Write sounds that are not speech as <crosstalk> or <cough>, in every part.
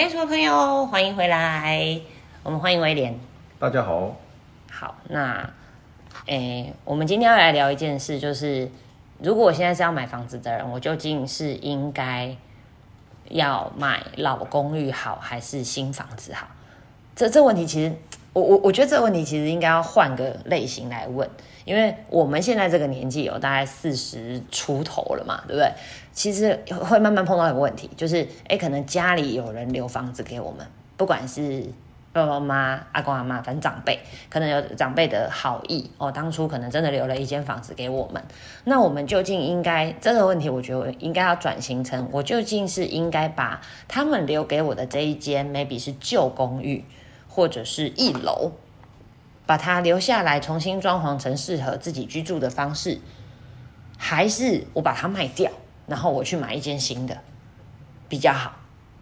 没错，朋友，欢迎回来。我们欢迎威廉。大家好。好，那，诶，我们今天要来聊一件事，就是如果我现在是要买房子的人，我究竟是应该要买老公寓好，还是新房子好？这这问题其实，我我我觉得这个问题其实应该要换个类型来问，因为我们现在这个年纪有大概四十出头了嘛，对不对？其实会慢慢碰到一个问题，就是哎，可能家里有人留房子给我们，不管是爸爸妈妈、阿公阿妈，反正长辈，可能有长辈的好意哦，当初可能真的留了一间房子给我们。那我们究竟应该这个问题，我觉得应该要转型成，我究竟是应该把他们留给我的这一间，maybe 是旧公寓，或者是一楼，把它留下来，重新装潢成适合自己居住的方式，还是我把它卖掉？然后我去买一间新的比较好，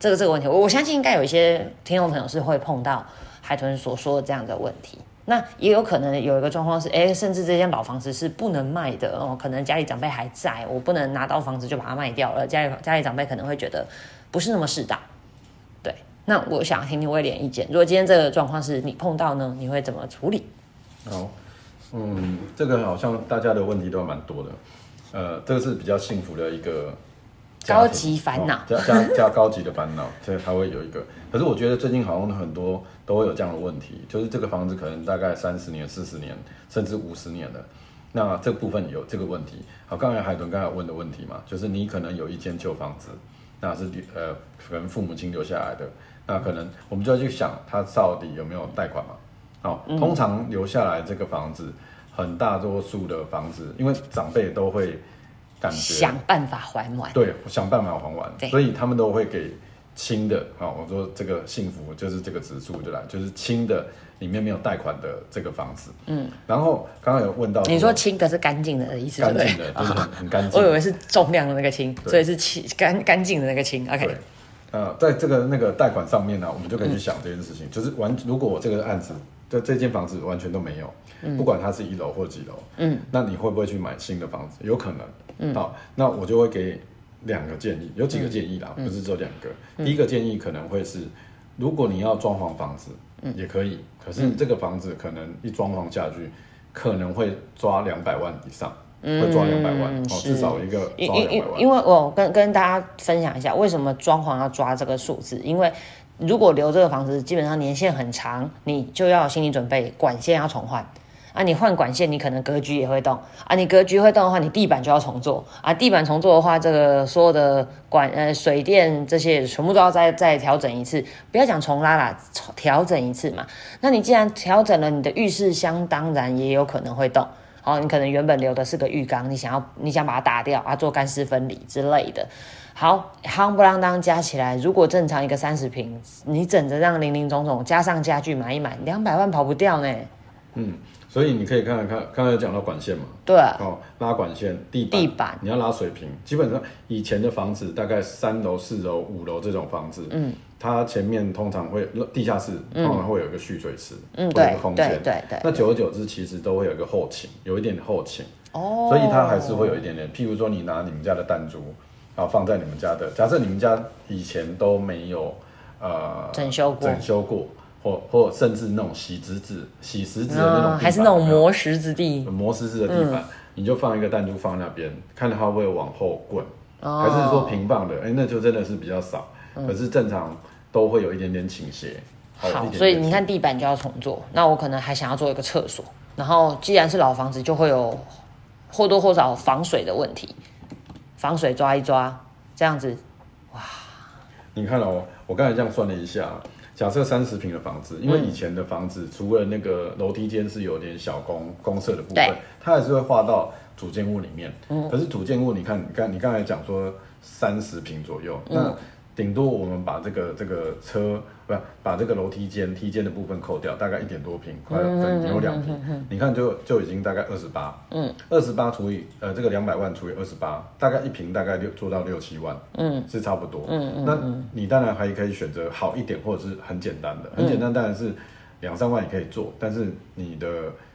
这个这个问题，我我相信应该有一些听众朋友是会碰到海豚所说的这样的问题。那也有可能有一个状况是，哎，甚至这间老房子是不能卖的哦，可能家里长辈还在，我不能拿到房子就把它卖掉了。家里家里长辈可能会觉得不是那么适当。对，那我想听听威廉意见。如果今天这个状况是你碰到呢，你会怎么处理？好，嗯，这个好像大家的问题都蛮多的。呃，这个是比较幸福的一个高级烦恼，加加加高级的烦恼，<laughs> 所以它会有一个。可是我觉得最近好像很多都会有这样的问题，就是这个房子可能大概三十年、四十年，甚至五十年了。那这部分有这个问题。好，刚才海豚刚才问的问题嘛，就是你可能有一间旧房子，那是呃可能父母亲留下来的，那可能我们就要去想，他到底有没有贷款嘛？好，通常留下来这个房子。很大多数的房子，因为长辈都会感觉想办法还完，对，想办法还完，所以他们都会给轻的啊。我说这个幸福就是这个指数对吧？就是轻的里面没有贷款的这个房子，嗯。然后刚刚有问到，你说轻的是干净的意思，干净的就是很 <laughs> 干净。我以为是重量的那个轻，所以是轻干干净的那个轻。OK，呃，在这个那个贷款上面呢，我们就可以去想这件事情，就是完如果我这个案子。这这间房子完全都没有，不管它是一楼或几楼，嗯，那你会不会去买新的房子？有可能，嗯，好，那我就会给两个建议，有几个建议啦，不是只有两个。第一个建议可能会是，如果你要装潢房子，嗯，也可以，可是这个房子可能一装潢下去，可能会抓两百万以上，会抓两百万，哦，至少一个抓两百万。因为我跟跟大家分享一下，为什么装潢要抓这个数字，因为。如果留这个房子，基本上年限很长，你就要有心理准备，管线要重换啊。你换管线，你可能格局也会动啊。你格局会动的话，你地板就要重做啊。地板重做的话，这个所有的管呃水电这些全部都要再再调整一次。不要讲重拉啦，调整一次嘛。那你既然调整了，你的浴室箱当然也有可能会动。好，你可能原本留的是个浴缸，你想要你想把它打掉啊，做干湿分离之类的。好，夯不啷当加起来，如果正常一个三十平，你整着让零零总总加上家具买一买，两百万跑不掉呢。嗯，所以你可以看看看，刚才讲到管线嘛，对，哦，拉管线，地板，地板，你要拉水平，基本上以前的房子大概三楼、四楼、五楼这种房子，嗯，它前面通常会地下室通常会有一个蓄水池，嗯，对，空间，对对对，那久而久之，其实都会有一个后倾，有一点后倾，哦，所以它还是会有一点点，譬如说你拿你们家的弹珠。然后放在你们家的，假设你们家以前都没有呃整修过，整修过，或或甚至那种洗石子、洗石子的那种，还是那种磨石子地，磨石子的地板，你就放一个弹珠放那边，看它会不会往后滚，还是说平放的？哎，那就真的是比较少，可是正常都会有一点点倾斜。好，所以你看地板就要重做，那我可能还想要做一个厕所，然后既然是老房子，就会有或多或少防水的问题。防水抓一抓，这样子，哇！你看哦，我刚才这样算了一下，假设三十平的房子，因为以前的房子除了那个楼梯间是有点小公公厕的部分，它还是会划到主建物里面。嗯，可是主建物，你看，你刚你刚才讲说三十平左右，那。顶多我们把这个这个车不把这个楼梯间梯间的部分扣掉，大概一点多平，快整有两平，你看就就已经大概二十八，嗯，二十八除以呃这个两百万除以二十八，大概一平大概六做到六七万，嗯，是差不多，嗯嗯，那你当然还可以选择好一点或者是很简单的，很简单当然是两三万也可以做，但是你的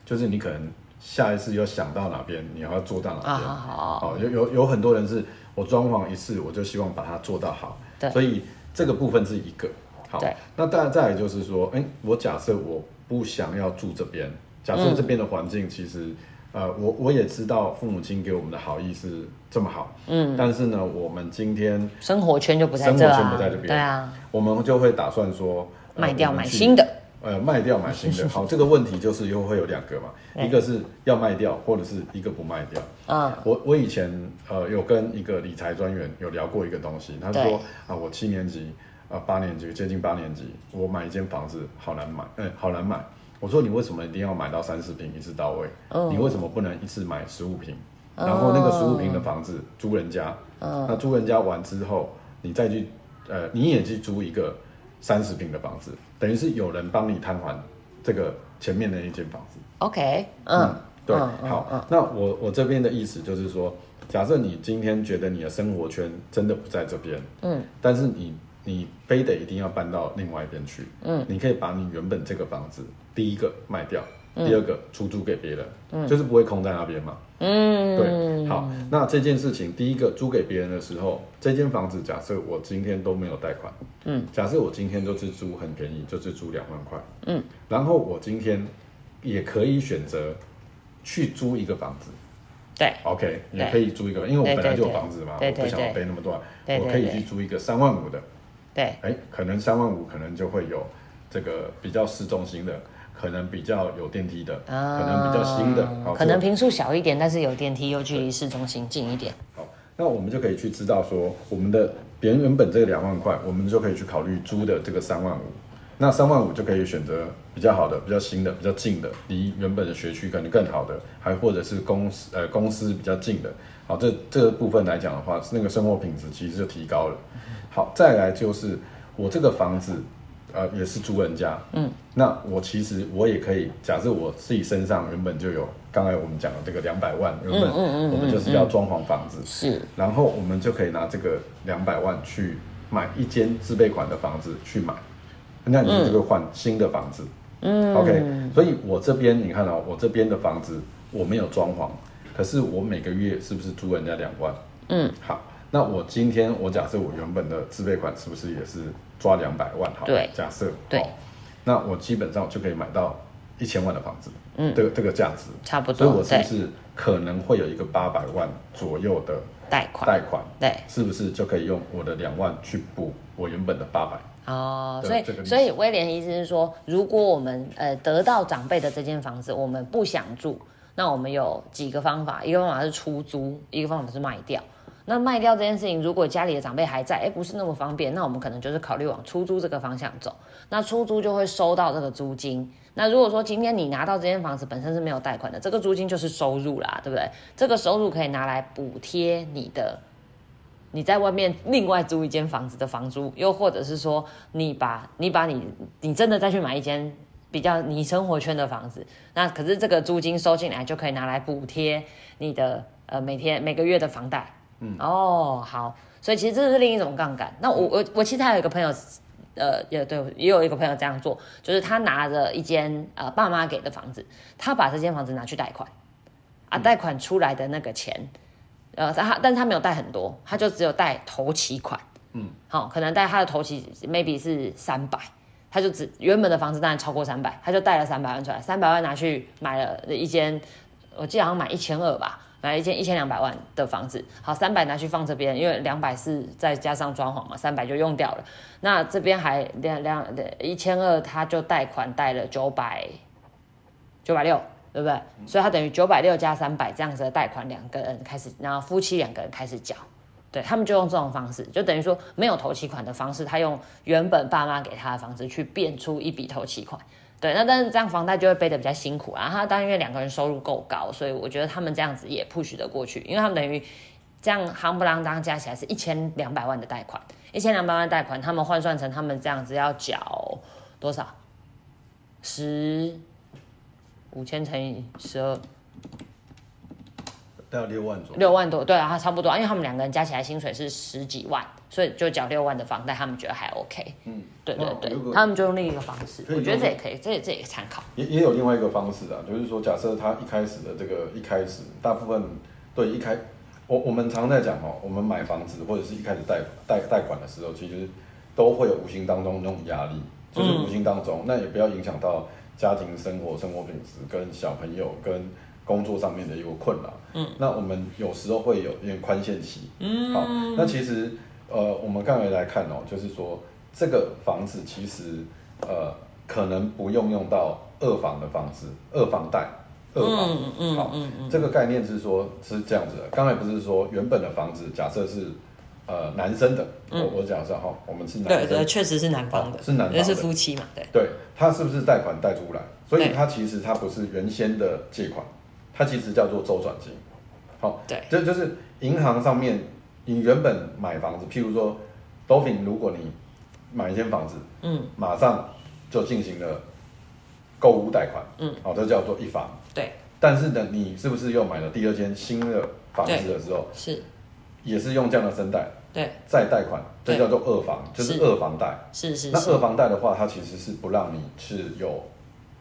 就是你可能下一次又想到哪边你要做到哪边，好，有有有很多人是我装潢一次我就希望把它做到好。所以这个部分是一个，好，那当然再来就是说，哎、我假设我不想要住这边，假设这边的环境其实，呃，我我也知道父母亲给我们的好意是这么好，嗯，但是呢，我们今天生活圈就不在这生活啊，圈不在这边对啊，我们就会打算说、呃卖掉买新的，呃，卖掉买新的。<laughs> 好，这个问题就是又会有两个嘛，一个是要卖掉，或者是一个不卖掉。嗯，我我以前呃有跟一个理财专员有聊过一个东西，他说啊，我七年级啊八年级接近八年级，我买一间房子好难买，嗯、好难买。我说你为什么一定要买到三十平一次到位？嗯你为什么不能一次买十五平？然后那个十五平的房子租人家，嗯那租人家完之后，你再去呃你也去租一个三十平的房子，等于是有人帮你摊还这个前面的一间房子。OK，嗯，对，嗯嗯好，那我我这边的意思就是说，假设你今天觉得你的生活圈真的不在这边，嗯，但是你你非得一定要搬到另外一边去，嗯，你可以把你原本这个房子第一个卖掉，第二个出租给别人，嗯，就是不会空在那边嘛，嗯，对，好，那这件事情，第一个租给别人的时候，这间房子假设我今天都没有贷款，嗯，假设我今天就是租很便宜，就是租两万块，嗯，然后我今天也可以选择去租一个房子。对，，OK，对。也可以租一个，因为我本来就有房子嘛，对我不想要背那么多，我可以去租一个三万五的，对，哎，可能三万五可能就会有这个比较市中心的，可能比较有电梯的，可能比较新的，可能平数小一点，但是有电梯，又距离市中心近一点。好，那我们就可以去知道说，我们的别人原本这个两万块，我们就可以去考虑租的这个三万五。那三万五就可以选择比较好的、比较新的、比较近的，离原本的学区可能更好的，还或者是公司呃公司比较近的。好，这这个部分来讲的话，那个生活品质其实就提高了。好，再来就是我这个房子，呃，也是租人家，嗯，那我其实我也可以，假设我自己身上原本就有，刚才我们讲的这个两百万，原本我们就是要装潢房子，是，然后我们就可以拿这个两百万去买一间自备款的房子去买，那你这个换新的房子，嗯，OK，所以我这边你看哦，我这边的房子我没有装潢，可是我每个月是不是租人家两万？嗯，好，那我今天我假设我原本的自备款是不是也是抓两百万？好，对假设对好那我基本上就可以买到一千万的房子，嗯，这个这个价值，差不多所以我是不是可能会有一个八百万左右的贷款，贷款？对。是不是就可以用我的两万去补我原本的八百？哦，所以这个所以威廉意思是说，如果我们呃得到长辈的这间房子，我们不想住，那我们有几个方法，一个方法是出租，一个方法是卖掉。那卖掉这件事情，如果家里的长辈还在，哎，不是那么方便，那我们可能就是考虑往出租这个方向走。那出租就会收到这个租金。那如果说今天你拿到这间房子本身是没有贷款的，这个租金就是收入啦，对不对？这个收入可以拿来补贴你的你在外面另外租一间房子的房租，又或者是说你把你把你你真的再去买一间比较你生活圈的房子，那可是这个租金收进来就可以拿来补贴你的呃每天每个月的房贷。嗯，哦，好，所以其实这是另一种杠杆。那我我我其实还有一个朋友，呃，也对，也有一个朋友这样做，就是他拿着一间呃爸妈给的房子，他把这间房子拿去贷款，啊，贷款出来的那个钱。呃，他但是他没有贷很多，他就只有贷头期款，嗯，好、可能贷他的头期 maybe 是三百，他就只原本的房子当然超过三百，他就贷了三百万出来，三百万拿去买了一间，我记得好像买一千二吧，买了一间一千两百万的房子，好，三百拿去放这边，因为两百是再加上装潢嘛，三百就用掉了，那这边还两两一千二，他就贷款贷了九百九百六。对不对？所以他等于九百六加三百这样子的贷款，两个人开始，然后夫妻两个人开始缴，对他们就用这种方式，就等于说没有头期款的方式，他用原本爸妈给他的房子去变出一笔头期款，对，那但是这样房贷就会背得比较辛苦啊。他当然因为两个人收入够高，所以我觉得他们这样子也 push 得过去，因为他们等于这样夯不啷当加起来是一千两百万的贷款，一千两百万贷款，他们换算成他们这样子要缴多少？十五千乘以十二，大概六万左右。六万多，对啊，差不多，因为他们两个人加起来薪水是十几万，所以就缴六万的房贷，他们觉得还 OK。嗯，对对对他们就用另一个方式，我觉得用这也可以，这也这也参考。也也有另外一个方式啊，就是说，假设他一开始的这个一开始，大部分对一开，我我们常在讲哦，我们买房子或者是一开始贷贷贷款的时候，其实都会有无形当中那种压力，就是无形当中，那也不要影响到家庭生活、生活品质跟小朋友跟工作上面的一个困扰。嗯，那我们有时候会有一点宽限期。嗯，好，那其实呃，我们刚才来看哦，就是说这个房子其实呃可能不用用到二房的房子，二房贷。二房，嗯嗯好，这个概念是说，是这样子的。刚才不是说原本的房子，假设是呃男生的，我我讲是哈，我们是男对对，确实是男方的，是男，那是夫妻嘛，对对，他是不是贷款贷出来？所以他其实他不是原先的借款，他其实叫做周转金。好，对，这就是银行上面你原本买房子，譬如说，Dolphin，如果你买一间房子，嗯，马上就进行了购物贷款，嗯，好，这叫做一房。对，但是呢，你是不是又买了第二间新的房子的时候，是，也是用这样的声贷，对，再贷款，这叫做二房，就是二房贷，是是。那二房贷的话，它其实是不让你是有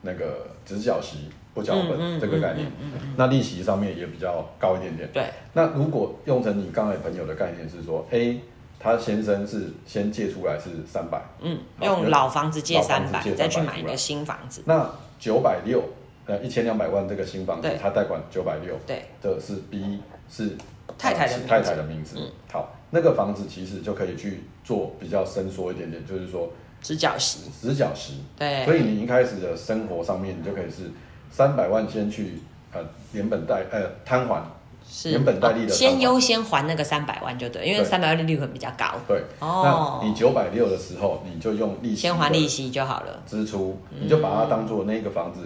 那个直角息不缴本这个概念，那利息上面也比较高一点点。对，那如果用成你刚才朋友的概念是说，A 他先生是先借出来是三百，嗯，用老房子借三百，再去买一个新房子，那九百六。呃，一千两百万这个新房子，他贷款九百六，对，这是 B 是太太的太太的名字。嗯，好，那个房子其实就可以去做比较伸缩一点点，就是说直角石，直角石，对。所以你一开始的生活上面，你就可以是三百万先去呃连本带呃摊还，是。连本带利的，先优先还那个三百万就对，因为三百万利率会比较高。对，哦，那你九百六的时候，你就用利息先还利息就好了，支出你就把它当做那个房子。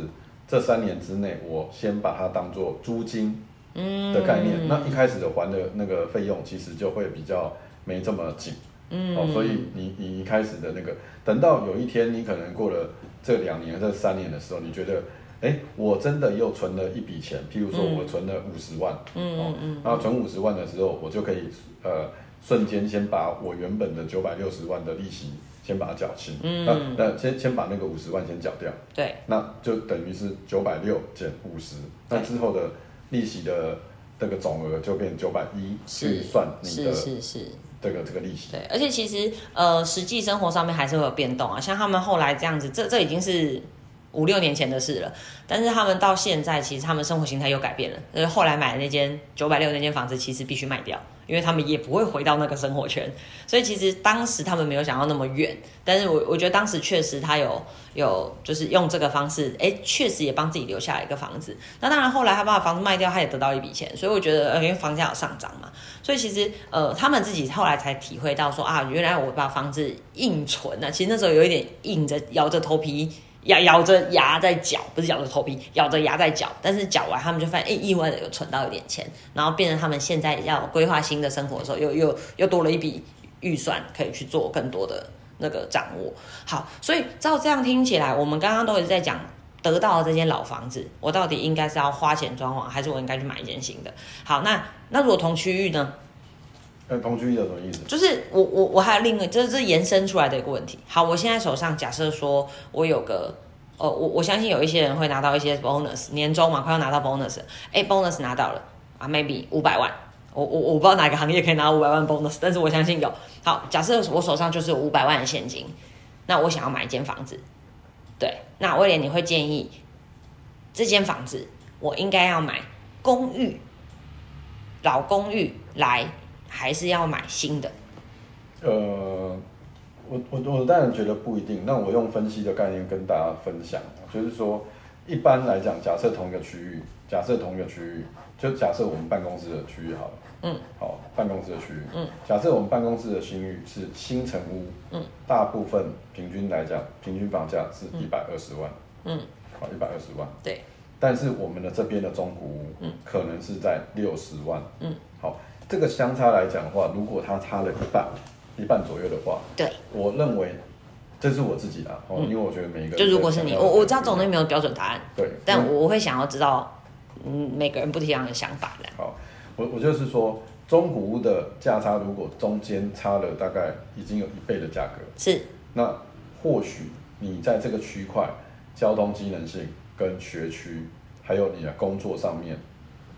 这三年之内，我先把它当做租金嗯的概念，那一开始的还的那个费用其实就会比较没这么紧，嗯。哦，所以你你一开始的那个，等到有一天你可能过了这两年、这三年的时候，你觉得，哎，我真的又存了一笔钱，譬如说我存了五十万，嗯嗯嗯，然后存五十万的时候，我就可以呃瞬间先把我原本的九百六十万的利息。先把它缴清，嗯，那先先把那个五十万先缴掉，对，那就等于是九百六减五十，那之后的利息的这个总额就变九百一去算你的是是是。这个这个利息，对，而且其实呃实际生活上面还是会有变动啊，像他们后来这样子，这这已经是五六年前的事了，但是他们到现在其实他们生活形态又改变了，所以后来买的那间九百六那间房子其实必须卖掉。因为他们也不会回到那个生活圈，所以其实当时他们没有想到那么远。但是我我觉得当时确实他有有就是用这个方式，哎，确实也帮自己留下一个房子。那当然后来他把房子卖掉，他也得到一笔钱。所以我觉得，因为房价有上涨嘛，所以其实呃，他们自己后来才体会到说啊，原来我把房子硬存啊，其实那时候有一点硬着咬着头皮。咬咬着牙在缴，不是咬着头皮，咬着牙在缴。但是缴完，他们就发现，哎，意外的有存到一点钱，然后变成他们现在要规划新的生活的时候，又又又多了一笔预算，可以去做更多的那个掌握。好，所以照这样听起来，我们刚刚都一直在讲，得到了这间老房子，我到底应该是要花钱装潢，还是我应该去买一间新的？好，那那如果同区域呢？呃，同居有什么意思？就是我我我还有另一个，这是延伸出来的一个问题。好，我现在手上假设说我有个，呃，我我相信有一些人会拿到一些 bonus，年终嘛快要拿到 bonus，哎，bonus 拿到了啊，maybe 五百万，我我我不知道哪个行业可以拿五百万 bonus，但是我相信有。好，假设我手上就是五百万的现金，那我想要买一间房子，对，那威廉你会建议这间房子我应该要买公寓，老公寓来。还是要买新的。呃，我我我当然觉得不一定。那我用分析的概念跟大家分享，就是说，一般来讲，假设同一个区域，假设同一个区域，就假设我们办公室的区域好了。嗯。好，办公室的区域。嗯。假设我们办公室的新域是新城屋。嗯。大部分平均来讲，平均房价是一百二十万。嗯。好，一百二十万。对。但是我们的这边的中古屋，嗯，可能是在六十万。嗯。好。这个相差来讲的话，如果它差了一半，一半左右的话，对，我认为这是我自己的哦，因为我觉得每一个就如果是你，我我知道总那没有标准答案，对，但我会想要知道，嗯，每个人不一样的想法的。好，我我就是说，中古屋的价差如果中间差了大概已经有一倍的价格，是，那或许你在这个区块交通机能性跟学区，还有你的工作上面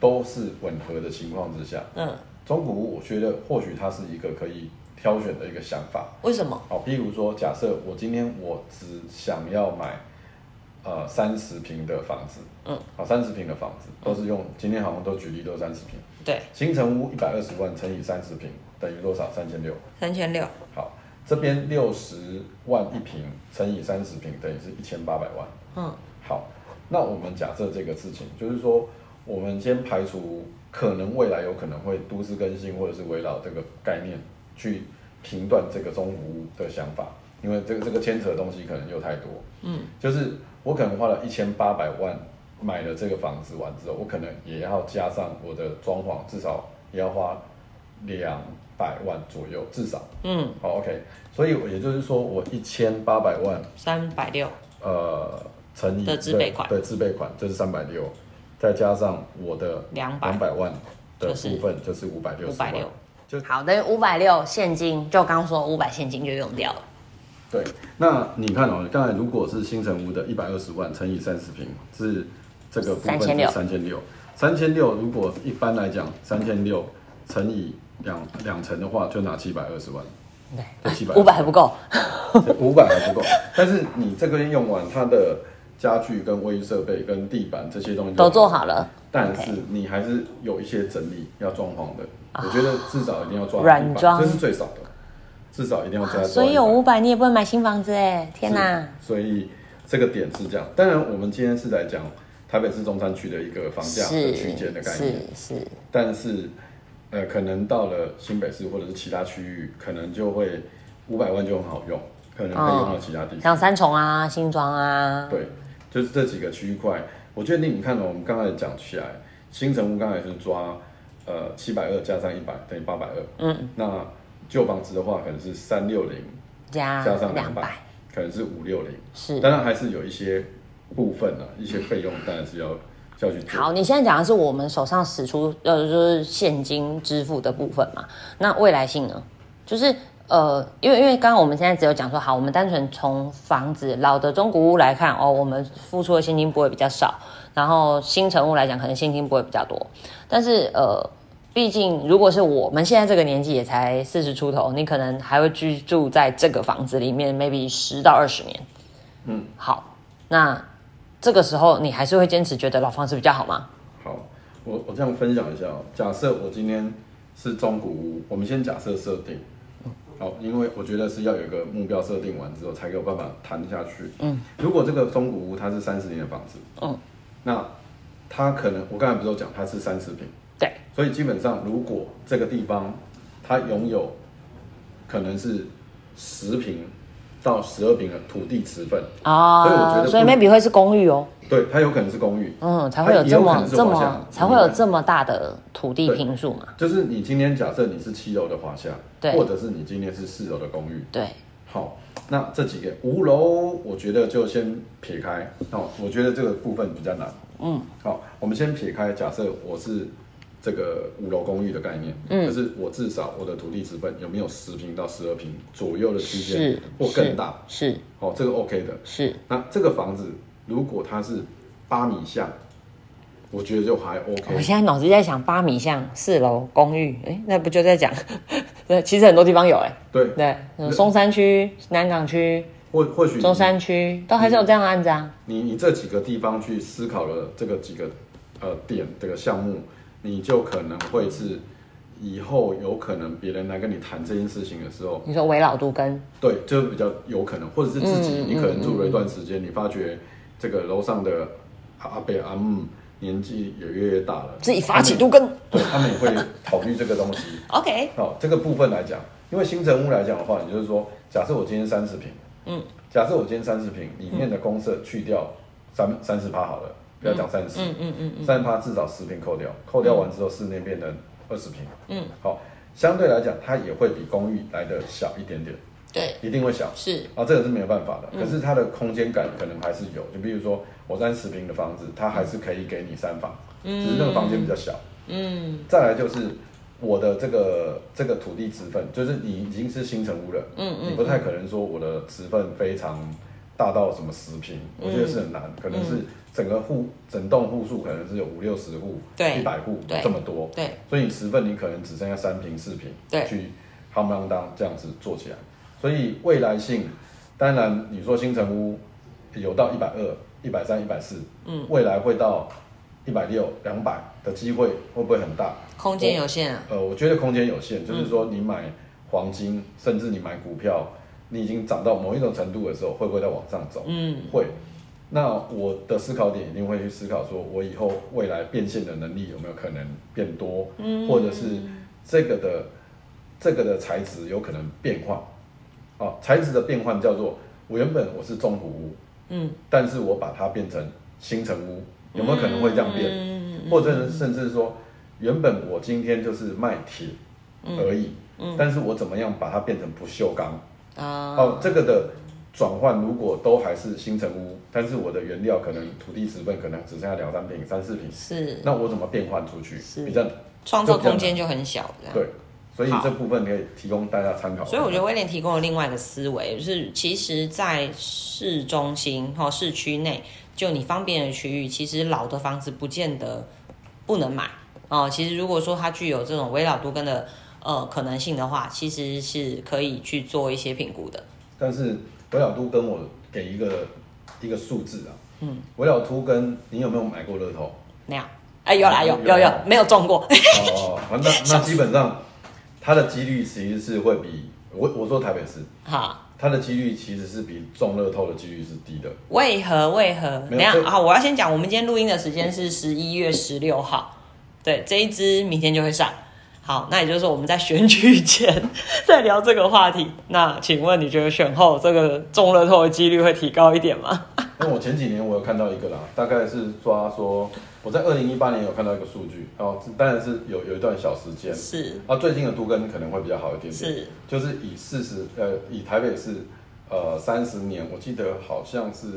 都是吻合的情况之下，嗯。中古屋，我觉得或许它是一个可以挑选的一个想法。为什么？好，譬如说，假设我今天我只想要买呃三十平的房子，嗯，好，三十平的房子都是用今天好像都举例都三十平，对，新城屋一百二十万乘以三十平等于多少？三千六。三千六。好，这边六十万一平乘以三十平等于是一千八百万。嗯，好，那我们假设这个事情，就是说，我们先排除可能未来有可能会都市更新或者是围绕这个概念去评断这个中古屋的想法，因为这个这个牵扯的东西可能又太多。嗯，就是我可能花了一千八百万买了这个房子完之后，我可能也要加上我的装潢，至少也要花两百万左右，至少。嗯，好，OK，所以也就是说，我一千八百万，三百六。呃，乘以的自备款对自备款就是三百六，再加上我的两百。两百万的部分就是五百六十万。560，就好，等于五百六现金，就刚说五百现金就用掉了。对。那你看哦，刚才如果是新城屋的一百二十万乘以三十平是这个部分是3600三千六，三千六如果一般来讲三千六乘以两两层的话，就拿七百二十万，对。七百五百还不够。<laughs> 五百还不够，但是你这边用完，它的家具跟卫浴设备跟地板这些东西都做好了，但是你还是有一些整理要装潢的，我觉得至少一定要抓100软装这是最少的，至少一定要加。所以有五百，你也不能买新房子哎！天哪！是所以这个点是这样。当然，我们今天是来讲台北市中山区的一个房价的是区间的概念，是是，但是呃，可能到了新北市或者是其他区域，可能就会五百万就很好用，可能可以用到其他地方。像三重啊、新庄啊，对，就是这几个区块，我觉得你你看哦，我们刚才讲起来，新城屋刚才是抓呃七百二加上一百等于八百二，嗯，那旧房子的话可能是三六零加加上两百，，可能是五六零，是。当然还是有一些部分啊，一些费用当然是要是要去。好，你现在讲的是我们手上使出呃就是现金支付的部分嘛？那未来性呢？就是呃，因为因为刚刚我们现在只有讲说，好，我们单纯从房子老的中古屋来看，哦，我们付出的现金不会比较少，然后新成屋来讲，可能现金不会比较多，但是呃。毕竟，如果是我们现在这个年纪，也才四十出头，你可能还会居住在这个房子里面，maybe 十到二十年。嗯，好，那这个时候你还是会坚持觉得老房子比较好吗？好，我我这样分享一下哦。假设我今天是中古屋，我们先假设设定，好，因为我觉得是要有一个目标设定完之后，才有办法谈下去。嗯，如果这个中古屋它是三十年的房子，嗯，那它可能我刚才不是有讲它是三十平，对，所以基本上如果这个地方它拥有可能是十平到十二平的土地持份，啊，所以我觉得所以不 maybe 会是公寓哦，对，它有可能是公寓，嗯，才会有这么这么才会有这么大的土地平数嘛？就是你今天假设你是七楼的华夏，对。或者是你今天是四楼的公寓，对，好，那这几个五楼，我觉得就先撇开，哦，我觉得这个部分比较难，嗯，好，我们先撇开，假设我是这个五楼公寓的概念，嗯。可是我至少我的土地成本有没有十平到十二平左右的区间是，或更大，是哦，这个 OK 的。是，那这个房子如果它是八米巷，我觉得就还 OK。我现在脑子在想八米巷四楼公寓，哎，那不就在讲？<laughs> 对，其实很多地方有哎，对，对，嗯松山区、南港区、或或许你中山区都还是有这样的案子啊。你你这几个地方去思考了这个几个呃点这个项目，你就可能会是以后有可能别人来跟你谈这件事情的时候，你说围老都跟对，就比较有可能，或者是自己、嗯你可能住了一段时间，你发觉这个楼上的阿阿伯阿姆年纪也越来越大了，自己发起都跟。对他们也会考虑这个东西。<laughs> OK，好，这个部分来讲，因为新城屋来讲的话，也就是说，假设我今天三十平，嗯，假设我今天三十平里面的公设去掉三三十趴好了，不要讲三十、嗯嗯嗯嗯，三十趴至少十平扣掉，扣掉完之后室内变成二十平，嗯，好，相对来讲它也会比公寓来的小一点点，对，一定会小。是，啊，这个是没有办法嗯。的，可是它的空间感可能还是有。就比如说我三十平的房子，它还是可以给你三房，只是那个房间比较小。嗯。再来就是我的这个这个土地持份，就是你已经是新城屋了，嗯嗯你不太可能说我的持份非常大到什么十平，我觉得是很难，可能是整个户整栋户数可能是有五六十户，对。一百户对。这么多，对，所以你持份你可能只剩下三平四平，对。去夯不啷当这样子做起来。所以未来性，当然你说新城屋有到一百二、一百三、一百四，嗯，未来会到一百六、两百的机会会不会很大？空间有限啊。呃，我觉得空间有限，就是说你买黄金，甚至你买股票，你已经涨到某一种程度的时候，会不会再往上走？嗯，会。那我的思考点一定会去思考，说我以后未来变现的能力有没有可能变多，嗯，或者是这个的这个的材质有可能变化，啊，材质的变换叫做我原本我是中古屋，嗯，但是我把它变成新城屋，有没有可能会这样变？或者甚至说原本我今天就是卖铁而已，嗯，但是我怎么样把它变成不锈钢？啊，哦，这个的。转换如果都还是新城屋，但是我的原料可能土地成分可能只剩下两三平、三四平，是，那我怎么变换出去？是，比较创造空间就很小，对，所以这部分可以提供大家参考。所以我觉得威廉提供了另外一个思维，就是其实，在市中心或市区内，就你方便的区域，其实老的房子不见得不能买哦。其实如果说它具有这种微老都跟的呃可能性的话，其实是可以去做一些评估的。但是。微老都跟我给一个一个数字啊，嗯，微老都跟你有没有买过乐透？没有，哎，有啦，有有有，没有中过。哦，那那基本上它的几率其实是会比我我说台北市，好，它的几率其实是比中乐透的几率是低的。为何？为何？等下啊，我要先讲，我们今天录音的时间是十一月十六号，对，这一支明天就会上。好，那也就是说我们在选举前 <laughs> 在聊这个话题。那请问你觉得选后这个中乐透的几率会提高一点吗？<laughs> 因为我前几年我有看到一个啦，大概是抓说我在二零一八年有看到一个数据，哦，当然是有有一段小时间是啊，最近的都跟可能会比较好一点点，是就是以四十呃以台北市。呃，三十年，我记得好像是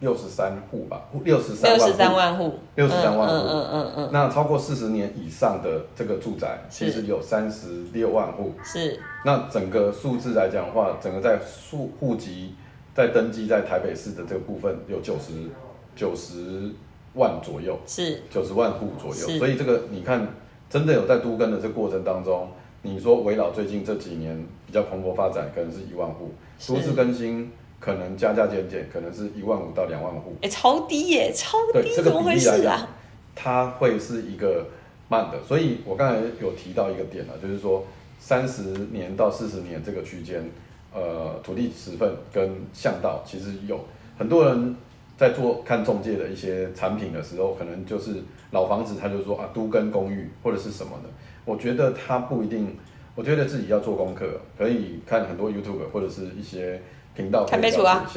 六十三户吧，六十三六十三万户，六十三万户，嗯嗯嗯嗯。那超过四十年以上的这个住宅，其实有三十六万户。是。那整个数字来讲的话，整个在户户籍在登记在台北市的这个部分有九十九十万左右，是九十万户左右。所以这个你看，真的有在都更的这过程当中，你说围绕最近这几年比较蓬勃发展，可能是一万户。都市更新可能加加减减，可能是一万五到两万户，哎，超低耶，超低，这个比例来讲，它会是一个慢的。所以我刚才有提到一个点了，就是说三十年到四十年这个区间，呃，土地持份跟巷道，其实有很多人在做看中介的一些产品的时候，可能就是老房子，他就说啊，都跟公寓或者是什么的，我觉得他不一定。我觉得自己要做功课，可以看很多 YouTube 或者是一些频道，看备注啊。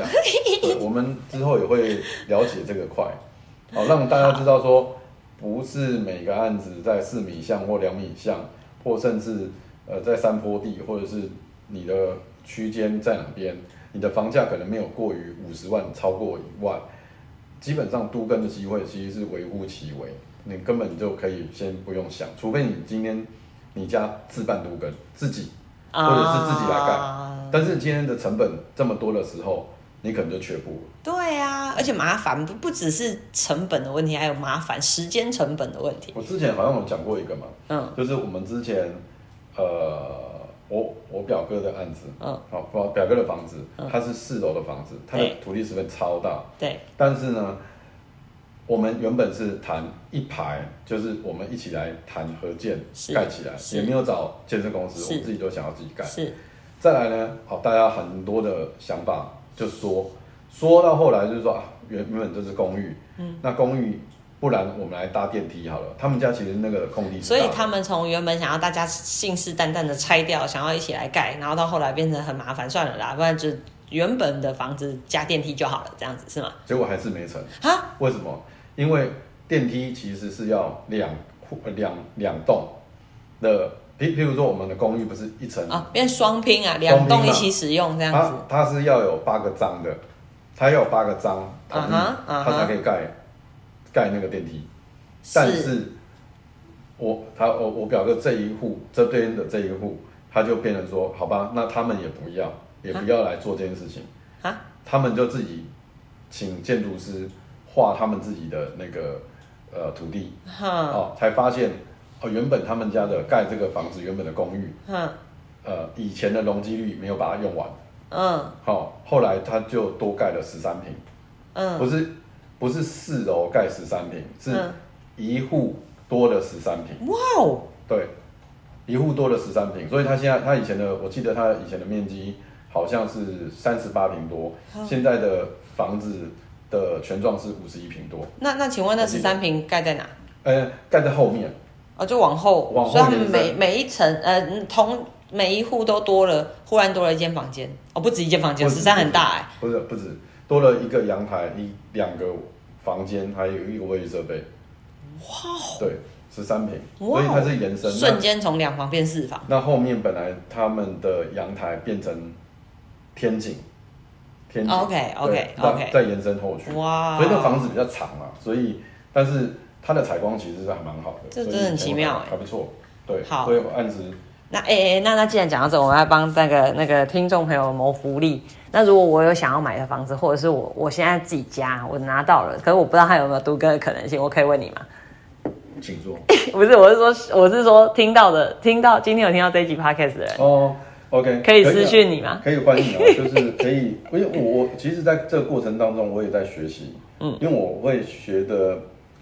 我们之后也会了解这个块，好让大家知道说，不是每个案子在四米巷或两米巷，或甚至呃在山坡地，或者是你的区间在哪边，你的房价可能没有过于五十万，超过一万，基本上都跟的机会其实是微乎其微，你根本就可以先不用想，除非你今天。你家自办独根，自己或者是自己来盖，但是今天的成本这么多的时候，你可能就却步了。对啊，而且麻烦不不只是成本的问题，还有麻烦时间成本的问题。我之前好像有讲过一个嘛，嗯，就是我们之前呃，我我表哥的案子，嗯，好，表表哥的房子，他是四楼的房子，他的土地十分超大，对，但是呢。我们原本是谈一排，就是我们一起来谈合建盖起来，也没有找建设公司，我们自己都想要自己盖。是，再来呢，好，大家很多的想法就说，说到后来就是说啊，原原本就是公寓，嗯，那公寓不然我们来搭电梯好了。他们家其实那个空地，所以他们从原本想要大家信誓旦旦的拆掉，想要一起来盖，然后到后来变成很麻烦，算了啦，不然就原本的房子加电梯就好了，这样子是吗？结果还是没成啊？为什么？因为电梯其实是要两户两两栋的，譬譬如说我们的公寓不是一层啊，变双拼啊，两栋一起使用这样子。它它是要有八个章的，它要有八个章同意，它才可以盖盖那个电梯。但是，我他我我表哥这一户这边的这一户，他就变成说，好吧，那他们也不要，也不要来做这件事情。啊，他们就自己请建筑师。画他们自己的那个呃土地，哦，才发现哦，原本他们家的盖这个房子原本的公寓，呃以前的容积率没有把它用完，嗯。好、后来他就多盖了十三平，嗯。不是不是四楼盖十三平，是嗯。一户多了十三平，哇哦，对，一户多了十三平，所以他现在他以前的我记得他以前的面积好像是三十八平多，现在的房子的全幢是五十一平多，那那请问那十三平盖在哪？呃，盖在后面，哦，就往后，往后所以他们延伸。每每一层，呃，同每一户都多了，忽然多了一间房间，哦，不止一间房间，不止十三很大哎，不是不止多了一个阳台，一两个房间，还有一个卫浴设备，哇哦，对，十三平，所以它是延伸。瞬间从两房变四房，那那后面本来他们的阳台变成天井，天井。OK，OK，OK 再再延伸后去，哇，所以那房子比较长嘛，所以但是它的采光其实是还蛮好的，这真的很奇妙哎还不错，对，好。所以我按时那哎哎、那那既然讲到这，我们要帮那个那个听众朋友谋福利。那如果我有想要买的房子，或者是我我现在自己家我拿到了，可是我不知道他有没有都更的可能性，我可以问你吗？请坐。<laughs> 不是，我是说我是说听到的，听到今天有听到这一集 podcast 的人，哦，OK，可以私啊讯你吗？可以欢迎啊，就是可以，因为我我其实在这个过程当中，我也在学习，嗯，因为我会学的，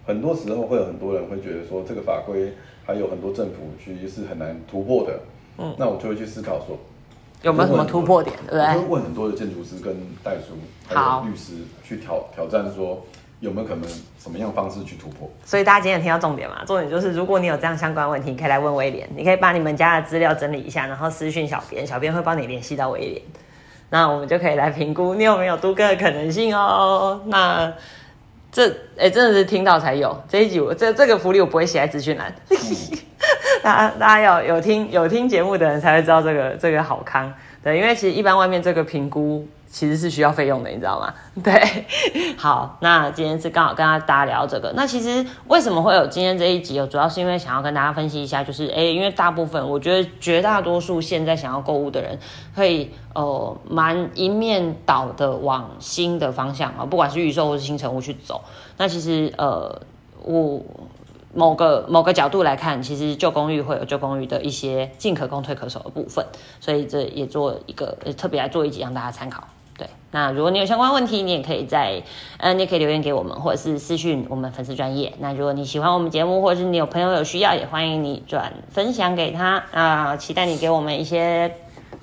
很多时候会有很多人会觉得说这个法规还有很多政府其实是很难突破的，嗯，那我就会去思考说有没有什么突破点，对不我对？会问很多的建筑师跟代书还好有律师去挑挑战说有没有可能什么样方式去突破，所以大家今天有听到重点嘛？重点就是，如果你有这样相关问题，你可以来问威廉，你可以把你们家的资料整理一下，然后私讯小编，小编会帮你联系到威廉，那我们就可以来评估你有没有都更的可能性哦。那这哎、真的是听到才有。这一集我，这这个福利我不会写在资讯栏，<laughs> 大家大家要有听有听节目的人才会知道这个这个好康，对，因为其实一般外面这个评估其实是需要费用的，你知道吗？<laughs> 对，好，那今天是刚好跟大家聊这个。那其实为什么会有今天这一集哦？主要是因为想要跟大家分析一下，就是哎，因为大部分我觉得绝大多数现在想要购物的人，会呃蛮一面倒的往新的方向啊，不管是预售或是新成屋去走。那其实呃我。某个某个角度来看，其实旧公寓会有旧公寓的一些进可攻退可守的部分，所以这也做一个特别来做一集让大家参考。对，那如果你有相关问题，你也可以在呃，你也可以留言给我们，或者是私讯我们粉丝专业。那如果你喜欢我们节目，或者是你有朋友有需要，也欢迎你转分享给他啊、期待你给我们一些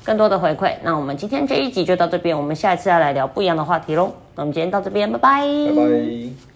更多的回馈。那我们今天这一集就到这边，我们下一次要来聊不一样的话题喽。那我们今天到这边，拜拜，拜拜。